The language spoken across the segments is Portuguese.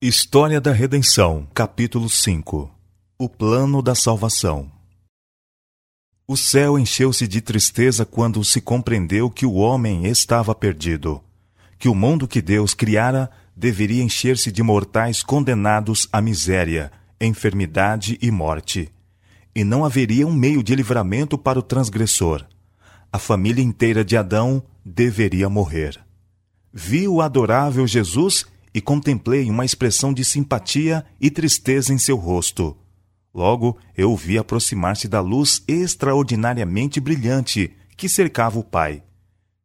História da Redenção, capítulo 5 O plano da salvação. O céu encheu-se de tristeza quando se compreendeu que o homem estava perdido, que o mundo que Deus criara deveria encher-se de mortais condenados à miséria, enfermidade e morte. E não haveria um meio de livramento para o transgressor. A família inteira de Adão deveria morrer. Vi o adorável Jesus e contemplei uma expressão de simpatia e tristeza em seu rosto. Logo, eu vi aproximar-se da luz extraordinariamente brilhante que cercava o Pai.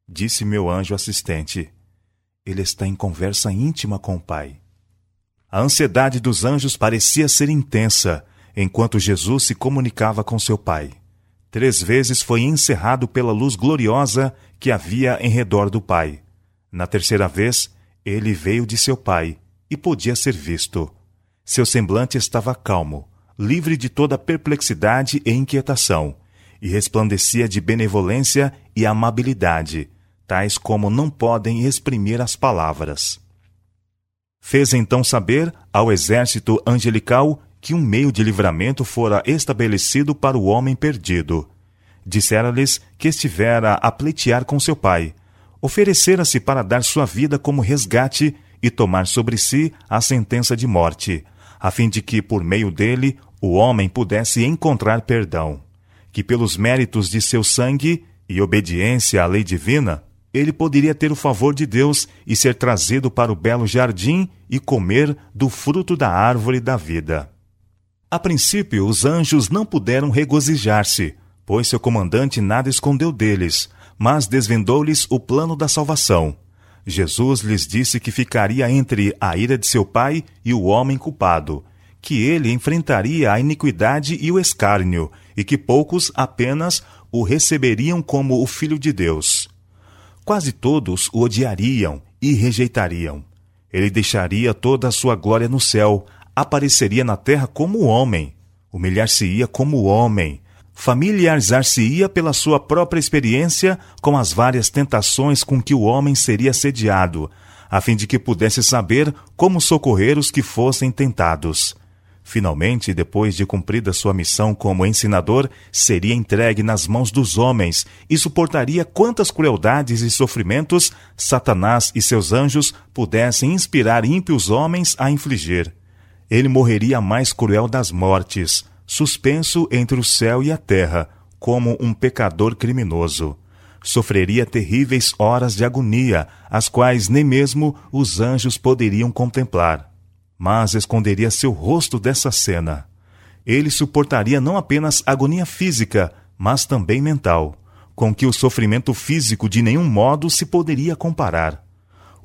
Disse meu anjo assistente: Ele está em conversa íntima com o Pai. A ansiedade dos anjos parecia ser intensa enquanto Jesus se comunicava com seu Pai. Três vezes foi encerrado pela luz gloriosa que havia em redor do Pai. Na terceira vez, ele veio de seu pai e podia ser visto. Seu semblante estava calmo, livre de toda perplexidade e inquietação, e resplandecia de benevolência e amabilidade, tais como não podem exprimir as palavras. Fez então saber ao exército angelical que um meio de livramento fora estabelecido para o homem perdido. Dissera-lhes que estivera a pleitear com seu pai, oferecera-se para dar sua vida como resgate e tomar sobre si a sentença de morte, a fim de que, por meio dele, o homem pudesse encontrar perdão, que pelos méritos de seu sangue e obediência à lei divina, ele poderia ter o favor de Deus e ser trazido para o belo jardim e comer do fruto da árvore da vida. A princípio, os anjos não puderam regozijar-se, pois seu comandante nada escondeu deles, mas desvendou-lhes o plano da salvação. Jesus lhes disse que ficaria entre a ira de seu pai e o homem culpado, que ele enfrentaria a iniquidade e o escárnio, e que poucos apenas o receberiam como o Filho de Deus. Quase todos o odiariam e rejeitariam. Ele deixaria toda a sua glória no céu, apareceria na terra como homem, humilhar-se-ia como homem, familiarizar-se-ia pela sua própria experiência com as várias tentações com que o homem seria sediado, a fim de que pudesse saber como socorrer os que fossem tentados. Finalmente, depois de cumprida sua missão como ensinador, seria entregue nas mãos dos homens e suportaria quantas crueldades e sofrimentos Satanás e seus anjos pudessem inspirar ímpios homens a infligir. Ele morreria a mais cruel das mortes, suspenso entre o céu e a terra, como um pecador criminoso. Sofreria terríveis horas de agonia, as quais nem mesmo os anjos poderiam contemplar. Mas esconderia seu rosto dessa cena. Ele suportaria não apenas agonia física, mas também mental, com que o sofrimento físico de nenhum modo se poderia comparar.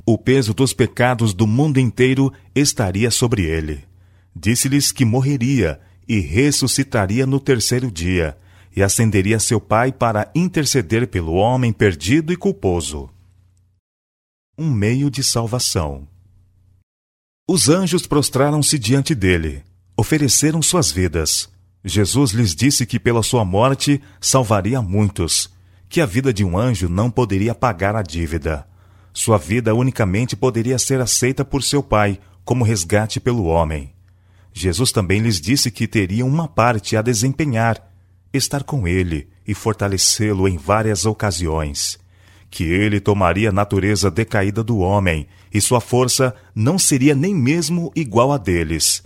O peso dos pecados do mundo inteiro estaria sobre ele. Disse-lhes que morreria e ressuscitaria no terceiro dia, e ascenderia seu Pai para interceder pelo homem perdido e culposo. Um meio de salvação. Os anjos prostraram-se diante dele, ofereceram suas vidas. Jesus lhes disse que pela sua morte salvaria muitos, que a vida de um anjo não poderia pagar a dívida. Sua vida unicamente poderia ser aceita por seu Pai como resgate pelo homem. Jesus também lhes disse que teriam uma parte a desempenhar, estar com ele e fortalecê-lo em várias ocasiões. Que ele tomaria a natureza decaída do homem e sua força não seria nem mesmo igual a deles.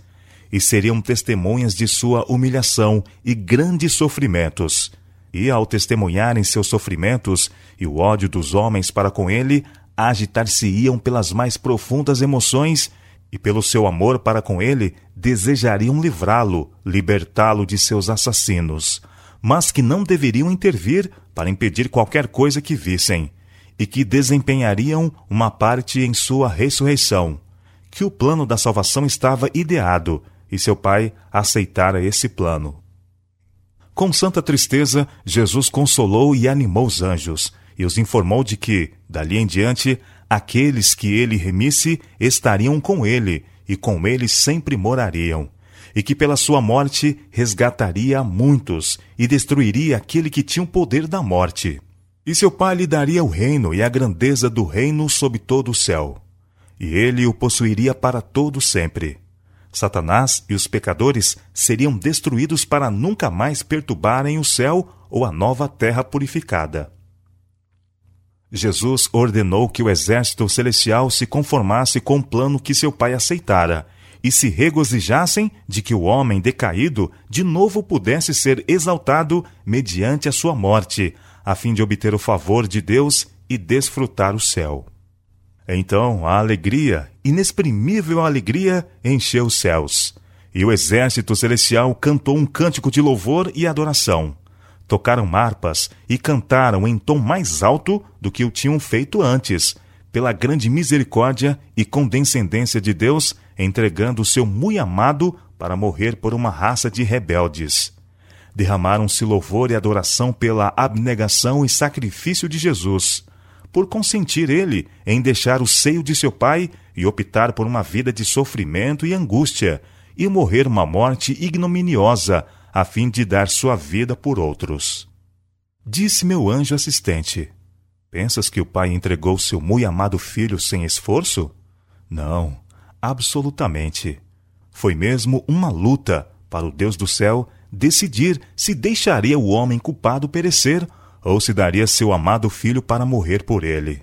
E seriam testemunhas de sua humilhação e grandes sofrimentos. E ao testemunharem seus sofrimentos e o ódio dos homens para com ele, agitar-se-iam pelas mais profundas emoções e pelo seu amor para com ele desejariam livrá-lo, libertá-lo de seus assassinos, mas que não deveriam intervir para impedir qualquer coisa que vissem, e que desempenhariam uma parte em sua ressurreição, que o plano da salvação estava ideado e seu pai aceitara esse plano. Com santa tristeza, Jesus consolou e animou os anjos, e os informou de que, dali em diante, aqueles que ele remisse estariam com ele, e com ele sempre morariam, e que pela sua morte resgataria muitos e destruiria aquele que tinha o poder da morte. E seu pai lhe daria o reino e a grandeza do reino sob todo o céu. e ele o possuiria para todo sempre. Satanás e os pecadores seriam destruídos para nunca mais perturbarem o céu ou a nova terra purificada. Jesus ordenou que o exército celestial se conformasse com o plano que seu pai aceitara e se regozijassem de que o homem decaído de novo pudesse ser exaltado mediante a sua morte, a fim de obter o favor de Deus e desfrutar o céu. Então a alegria, inexprimível alegria, encheu os céus, e o exército celestial cantou um cântico de louvor e adoração. Tocaram harpas e cantaram em tom mais alto do que o tinham feito antes, pela grande misericórdia e condescendência de Deus, entregando o seu muito amado para morrer por uma raça de rebeldes. Derramaram-se louvor e adoração pela abnegação e sacrifício de Jesus por consentir ele em deixar o seio de seu pai e optar por uma vida de sofrimento e angústia, e morrer uma morte ignominiosa, a fim de dar sua vida por outros. Disse meu anjo assistente: Pensas que o pai entregou seu muito amado filho sem esforço? Não, absolutamente. Foi mesmo uma luta para o Deus do céu decidir se deixaria o homem culpado perecer ou se daria seu amado filho para morrer por ele.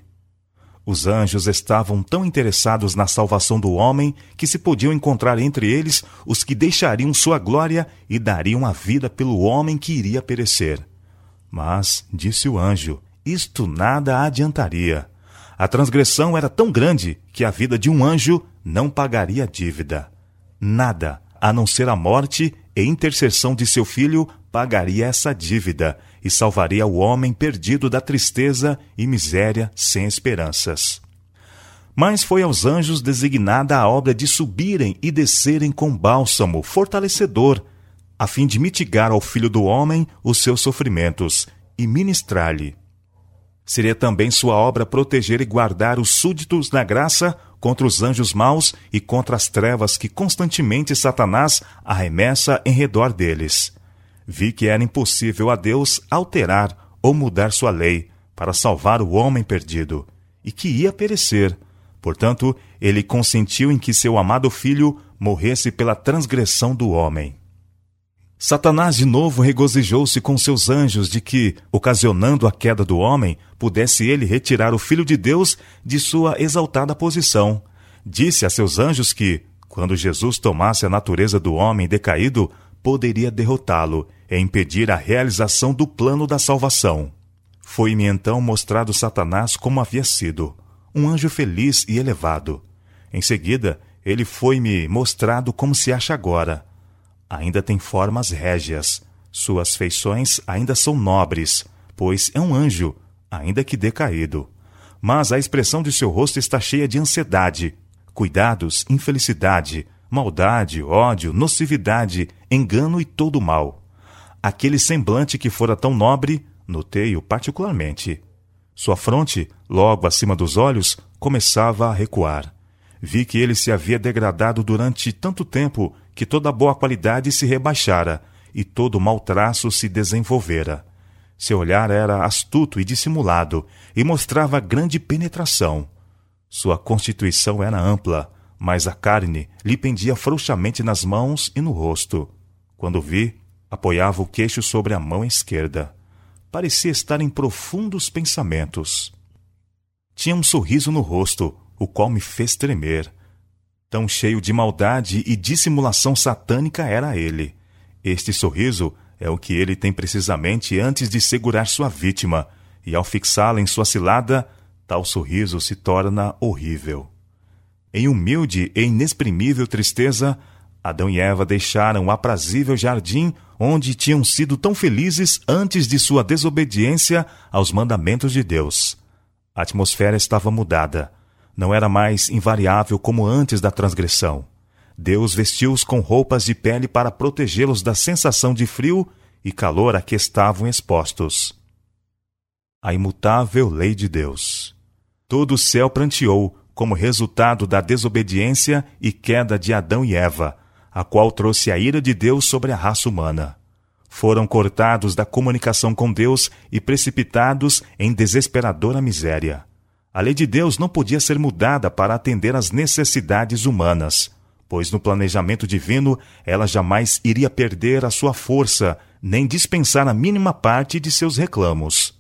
Os anjos estavam tão interessados na salvação do homem que se podiam encontrar entre eles os que deixariam sua glória e dariam a vida pelo homem que iria perecer. Mas, disse o anjo, isto nada adiantaria. A transgressão era tão grande que a vida de um anjo não pagaria dívida. Nada, a não ser a morte e intercessão de seu filho, pagaria essa dívida e salvaria o homem perdido da tristeza e miséria sem esperanças. Mas foi aos anjos designada a obra de subirem e descerem com bálsamo fortalecedor, a fim de mitigar ao filho do homem os seus sofrimentos e ministrar-lhe. Seria também sua obra proteger e guardar os súditos na graça contra os anjos maus e contra as trevas que constantemente Satanás arremessa em redor deles vi que era impossível a Deus alterar ou mudar sua lei para salvar o homem perdido, e que ia perecer. Portanto, ele consentiu em que seu amado filho morresse pela transgressão do homem. Satanás de novo regozijou-se com seus anjos de que, ocasionando a queda do homem, pudesse ele retirar o Filho de Deus de sua exaltada posição. Disse a seus anjos que, quando Jesus tomasse a natureza do homem decaído, poderia derrotá-lo e impedir a realização do plano da salvação. Foi-me então mostrado Satanás como havia sido, um anjo feliz e elevado. Em seguida, ele foi-me mostrado como se acha agora. Ainda tem formas régias, suas feições ainda são nobres, pois é um anjo, ainda que decaído. Mas a expressão de seu rosto está cheia de ansiedade, cuidados, infelicidade, maldade, ódio, nocividade, engano e todo mal. Aquele semblante que fora tão nobre, notei-o particularmente. Sua fronte, logo acima dos olhos, começava a recuar. Vi que ele se havia degradado durante tanto tempo que toda boa qualidade se rebaixara e todo mau traço se desenvolvera. Seu olhar era astuto e dissimulado e mostrava grande penetração. Sua constituição era ampla, mas a carne lhe pendia frouxamente nas mãos e no rosto. Quando vi, apoiava o queixo sobre a mão esquerda. Parecia estar em profundos pensamentos. Tinha um sorriso no rosto, o qual me fez tremer. Tão cheio de maldade e dissimulação satânica era ele. Este sorriso é o que ele tem precisamente antes de segurar sua vítima, e ao fixá-la em sua cilada, tal sorriso se torna horrível. Em humilde e inexprimível tristeza, Adão e Eva deixaram o aprazível jardim onde tinham sido tão felizes antes de sua desobediência aos mandamentos de Deus. A atmosfera estava mudada. Não era mais invariável como antes da transgressão. Deus vestiu-os com roupas de pele para protegê-los da sensação de frio e calor a que estavam expostos. A imutável lei de Deus. Todo o céu pranteou como resultado da desobediência e queda de Adão e Eva, a qual trouxe a ira de Deus sobre a raça humana. Foram cortados da comunicação com Deus e precipitados em desesperadora miséria. A lei de Deus não podia ser mudada para atender às necessidades humanas, pois no planejamento divino ela jamais iria perder a sua força, nem dispensar a mínima parte de seus reclamos.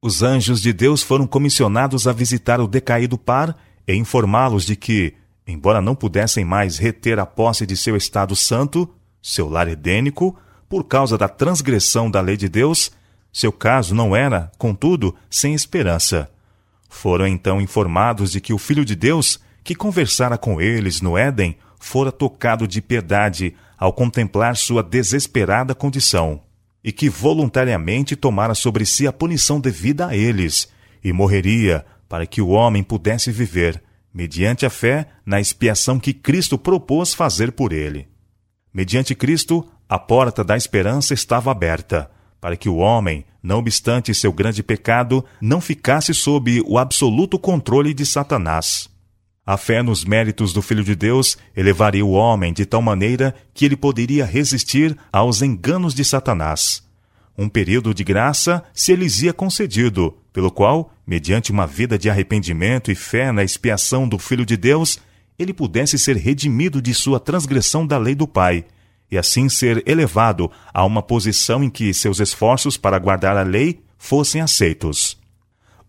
Os anjos de Deus foram comissionados a visitar o decaído par e informá-los de que, embora não pudessem mais reter a posse de seu estado santo, seu lar edênico, por causa da transgressão da lei de Deus, seu caso não era, contudo, sem esperança. Foram então informados de que o Filho de Deus, que conversara com eles no Éden, fora tocado de piedade ao contemplar sua desesperada condição, e que voluntariamente tomara sobre si a punição devida a eles, e morreria para que o homem pudesse viver, mediante a fé na expiação que Cristo propôs fazer por ele. Mediante Cristo, a porta da esperança estava aberta, para que o homem, não obstante seu grande pecado, não ficasse sob o absoluto controle de Satanás. A fé nos méritos do Filho de Deus elevaria o homem de tal maneira que ele poderia resistir aos enganos de Satanás. Um período de graça se lhes ia concedido, pelo qual, mediante uma vida de arrependimento e fé na expiação do Filho de Deus, ele pudesse ser redimido de sua transgressão da lei do Pai, e assim ser elevado a uma posição em que seus esforços para guardar a lei fossem aceitos.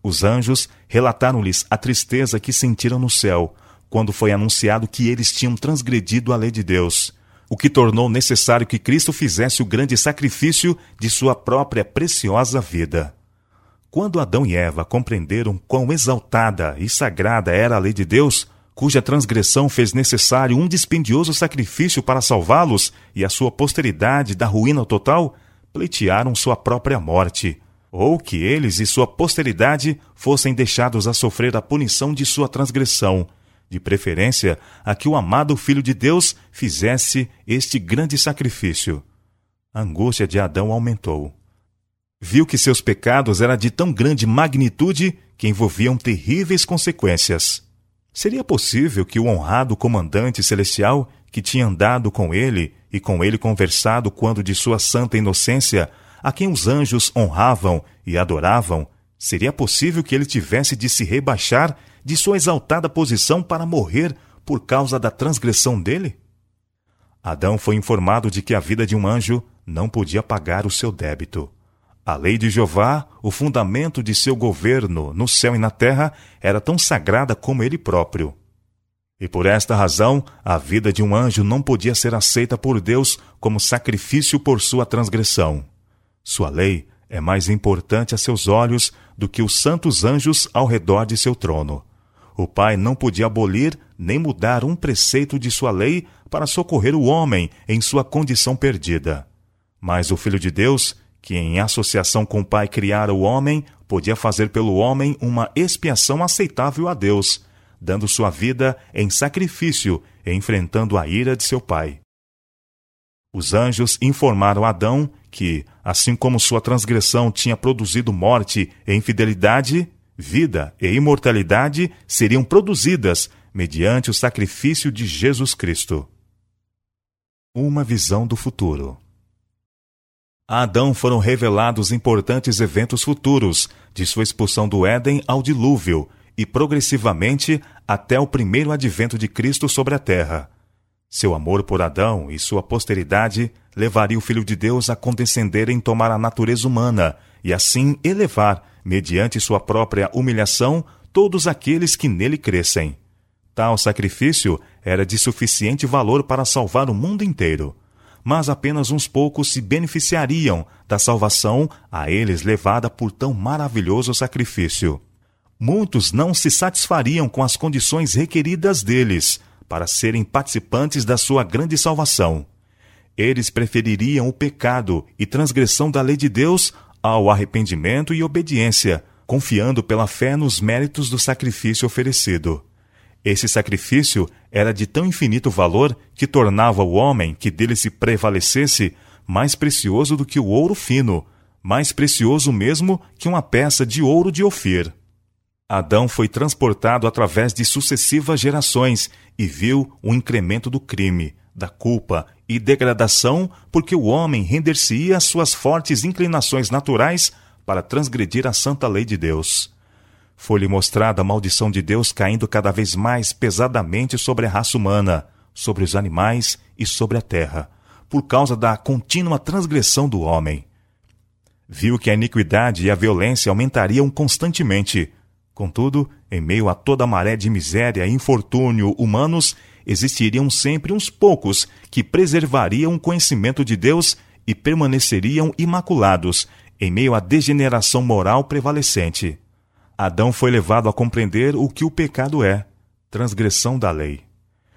Os anjos relataram-lhes a tristeza que sentiram no céu, quando foi anunciado que eles tinham transgredido a lei de Deus, o que tornou necessário que Cristo fizesse o grande sacrifício de sua própria preciosa vida. Quando Adão e Eva compreenderam quão exaltada e sagrada era a lei de Deus, cuja transgressão fez necessário um dispendioso sacrifício para salvá-los e a sua posteridade da ruína total, pleitearam sua própria morte, ou que eles e sua posteridade fossem deixados a sofrer a punição de sua transgressão, de preferência a que o amado Filho de Deus fizesse este grande sacrifício. A angústia de Adão aumentou. Viu que seus pecados eram de tão grande magnitude que envolviam terríveis consequências. Seria possível que o honrado comandante celestial, que tinha andado com ele e com ele conversado quando de sua santa inocência, a quem os anjos honravam e adoravam, seria possível que ele tivesse de se rebaixar de sua exaltada posição para morrer por causa da transgressão dele? Adão foi informado de que a vida de um anjo não podia pagar o seu débito. A lei de Jeová, o fundamento de seu governo no céu e na terra, era tão sagrada como ele próprio. E por esta razão, a vida de um anjo não podia ser aceita por Deus como sacrifício por sua transgressão. Sua lei é mais importante a seus olhos do que os santos anjos ao redor de seu trono. O Pai não podia abolir nem mudar um preceito de sua lei para socorrer o homem em sua condição perdida. Mas o Filho de Deus que em associação com o Pai criara o homem, podia fazer pelo homem uma expiação aceitável a Deus, dando sua vida em sacrifício e enfrentando a ira de seu Pai. Os anjos informaram Adão que, assim como sua transgressão tinha produzido morte e infidelidade, vida e imortalidade seriam produzidas mediante o sacrifício de Jesus Cristo. Uma visão do futuro. A Adão foram revelados importantes eventos futuros, de sua expulsão do Éden ao dilúvio, e progressivamente até o primeiro advento de Cristo sobre a terra. Seu amor por Adão e sua posteridade levaria o Filho de Deus a condescender em tomar a natureza humana e assim elevar, mediante sua própria humilhação, todos aqueles que nele crescem. Tal sacrifício era de suficiente valor para salvar o mundo inteiro mas apenas uns poucos se beneficiariam da salvação a eles levada por tão maravilhoso sacrifício. Muitos não se satisfariam com as condições requeridas deles para serem participantes da sua grande salvação. Eles prefeririam o pecado e transgressão da lei de Deus ao arrependimento e obediência, confiando pela fé nos méritos do sacrifício oferecido. Esse sacrifício era de tão infinito valor que tornava o homem que dele se prevalecesse mais precioso do que o ouro fino, mais precioso mesmo que uma peça de ouro de Ofir. Adão foi transportado através de sucessivas gerações e viu o incremento do crime, da culpa e degradação, porque o homem render-se-ia às suas fortes inclinações naturais para transgredir a santa lei de Deus. Foi-lhe mostrada a maldição de Deus caindo cada vez mais pesadamente sobre a raça humana, sobre os animais e sobre a terra, por causa da contínua transgressão do homem. Viu que a iniquidade e a violência aumentariam constantemente. Contudo, em meio a toda a maré de miséria e infortúnio humanos, existiriam sempre uns poucos que preservariam o conhecimento de Deus e permaneceriam imaculados em meio à degeneração moral prevalecente. Adão foi levado a compreender o que o pecado é transgressão da lei.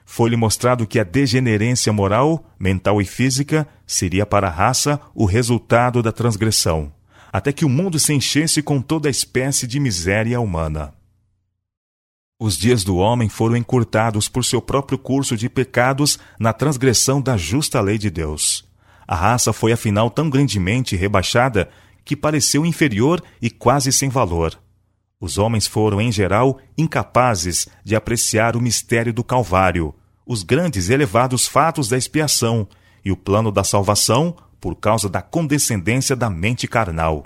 Foi-lhe mostrado que a degenerência moral, mental e física seria para a raça o resultado da transgressão, até que o mundo se enchesse com toda a espécie de miséria humana. Os dias do homem foram encurtados por seu próprio curso de pecados na transgressão da justa lei de Deus. A raça foi afinal tão grandemente rebaixada que pareceu inferior e quase sem valor. Os homens foram, em geral, incapazes de apreciar o mistério do Calvário, os grandes e elevados fatos da expiação e o plano da salvação por causa da condescendência da mente carnal.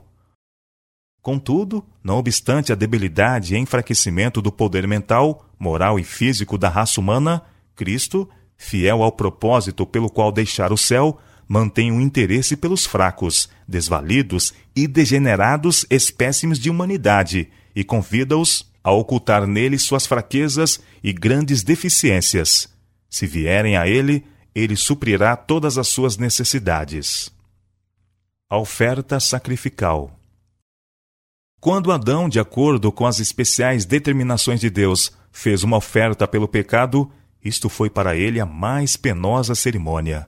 Contudo, não obstante a debilidade e enfraquecimento do poder mental, moral e físico da raça humana, Cristo, fiel ao propósito pelo qual deixar o céu, mantém um interesse pelos fracos, desvalidos e degenerados espécimes de humanidade e convida-os a ocultar nele suas fraquezas e grandes deficiências. Se vierem a ele, ele suprirá todas as suas necessidades. A oferta sacrificial. Quando Adão, de acordo com as especiais determinações de Deus, fez uma oferta pelo pecado, isto foi para ele a mais penosa cerimônia.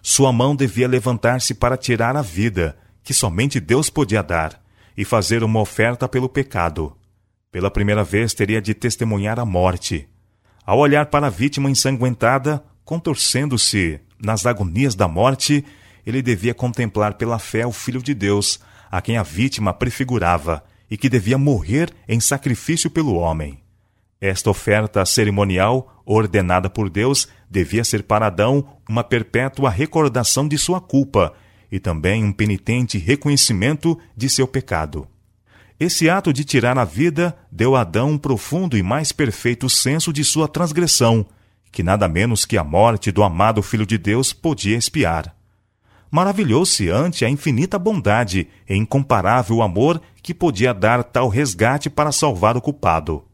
Sua mão devia levantar-se para tirar a vida, que somente Deus podia dar e fazer uma oferta pelo pecado. Pela primeira vez teria de testemunhar a morte. Ao olhar para a vítima ensanguentada, contorcendo-se nas agonias da morte, ele devia contemplar pela fé o Filho de Deus, a quem a vítima prefigurava, e que devia morrer em sacrifício pelo homem. Esta oferta cerimonial, ordenada por Deus, devia ser para Adão uma perpétua recordação de sua culpa e também um penitente reconhecimento de seu pecado. Esse ato de tirar a vida deu a Adão um profundo e mais perfeito senso de sua transgressão, que nada menos que a morte do amado Filho de Deus podia expiar. Maravilhou-se ante a infinita bondade e incomparável amor que podia dar tal resgate para salvar o culpado.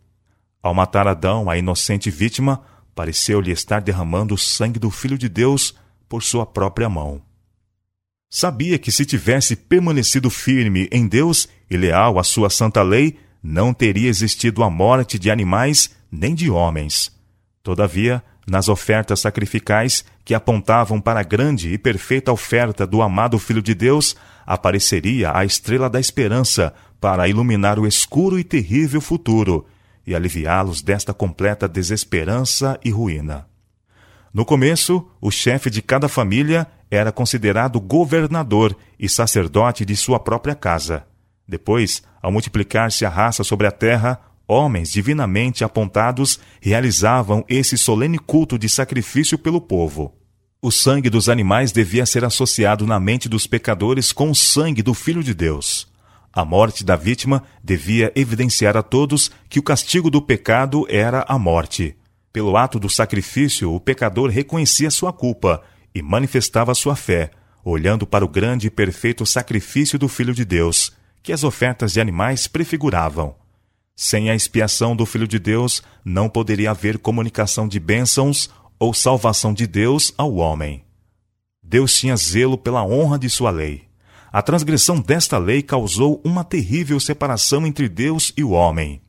Ao matar Adão, a inocente vítima, pareceu-lhe estar derramando o sangue do Filho de Deus por sua própria mão. Sabia que se tivesse permanecido firme em Deus e leal à sua santa lei, não teria existido a morte de animais nem de homens. Todavia, nas ofertas sacrificais que apontavam para a grande e perfeita oferta do amado Filho de Deus, apareceria a estrela da esperança para iluminar o escuro e terrível futuro e aliviá-los desta completa desesperança e ruína. No começo, o chefe de cada família era considerado governador e sacerdote de sua própria casa. Depois, ao multiplicar-se a raça sobre a terra, homens divinamente apontados realizavam esse solene culto de sacrifício pelo povo. O sangue dos animais devia ser associado na mente dos pecadores com o sangue do Filho de Deus. A morte da vítima devia evidenciar a todos que o castigo do pecado era a morte. Pelo ato do sacrifício, o pecador reconhecia sua culpa e manifestava sua fé, olhando para o grande e perfeito sacrifício do Filho de Deus, que as ofertas de animais prefiguravam. Sem a expiação do Filho de Deus, não poderia haver comunicação de bênçãos ou salvação de Deus ao homem. Deus tinha zelo pela honra de sua lei. A transgressão desta lei causou uma terrível separação entre Deus e o homem.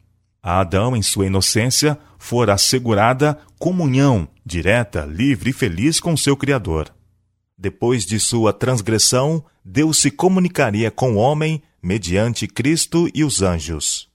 A Adão, em sua inocência, fora assegurada comunhão direta, livre e feliz com seu Criador. Depois de sua transgressão, Deus se comunicaria com o homem mediante Cristo e os anjos.